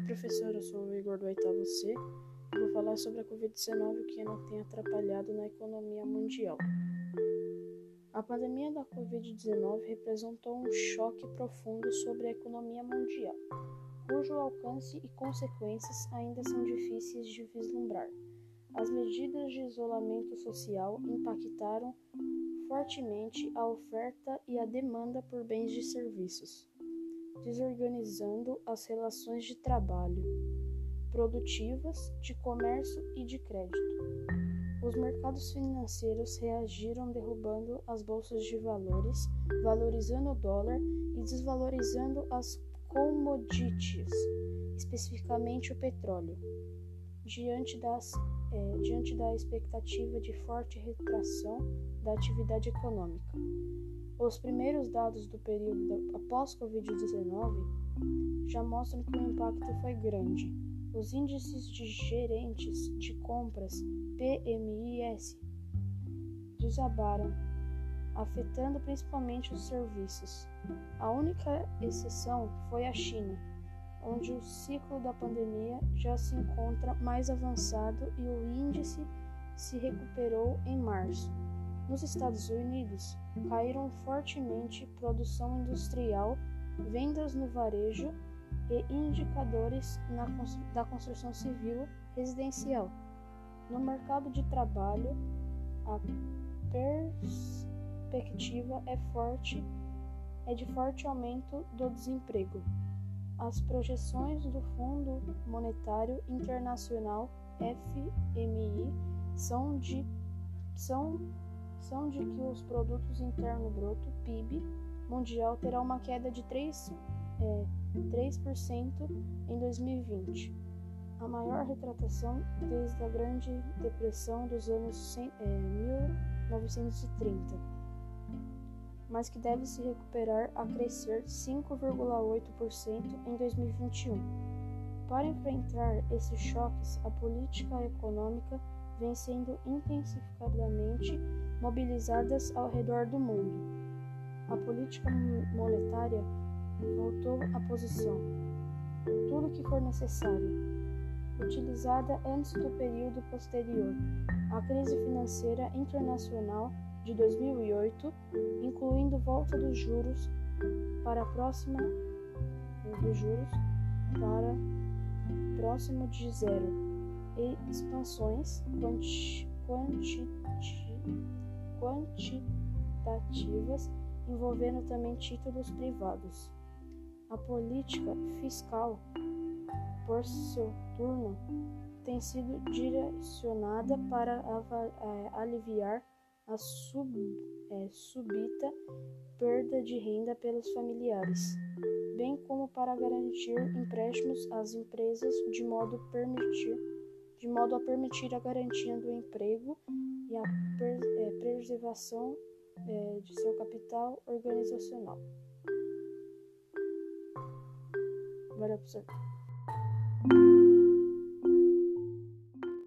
professor, eu sou o Igor do oitavo C vou falar sobre a Covid-19 que não tem atrapalhado na economia mundial. A pandemia da Covid-19 representou um choque profundo sobre a economia mundial, cujo alcance e consequências ainda são difíceis de vislumbrar. As medidas de isolamento social impactaram fortemente a oferta e a demanda por bens e serviços desorganizando as relações de trabalho, produtivas, de comércio e de crédito. Os mercados financeiros reagiram derrubando as bolsas de valores, valorizando o dólar e desvalorizando as commodities, especificamente o petróleo, diante, das, é, diante da expectativa de forte retração da atividade econômica. Os primeiros dados do período após Covid-19 já mostram que o impacto foi grande. Os índices de gerentes de compras PMIS desabaram, afetando principalmente os serviços. A única exceção foi a China, onde o ciclo da pandemia já se encontra mais avançado e o índice se recuperou em março. Nos Estados Unidos, caíram fortemente produção industrial, vendas no varejo e indicadores na, da construção civil residencial. No mercado de trabalho, a perspectiva é forte, é de forte aumento do desemprego. As projeções do Fundo Monetário Internacional FMI são de são são de que os produtos interno bruto (PIB) mundial terá uma queda de 3, é, 3% em 2020, a maior retratação desde a Grande Depressão dos anos é, 1930, mas que deve se recuperar a crescer 5,8% em 2021. Para enfrentar esses choques, a política econômica vem sendo intensificadamente mobilizadas ao redor do mundo. A política monetária voltou à posição, tudo que for necessário, utilizada antes do período posterior à crise financeira internacional de 2008, incluindo volta dos juros para próxima dos juros para próximo de zero e expansões quanti, quanti, quantitativas envolvendo também títulos privados. A política fiscal, por seu turno, tem sido direcionada para é, aliviar a sub, é, subita perda de renda pelos familiares, bem como para garantir empréstimos às empresas de modo, permitir, de modo a permitir a garantia do emprego e a é, preservação é, de seu capital organizacional. Valeu, professor.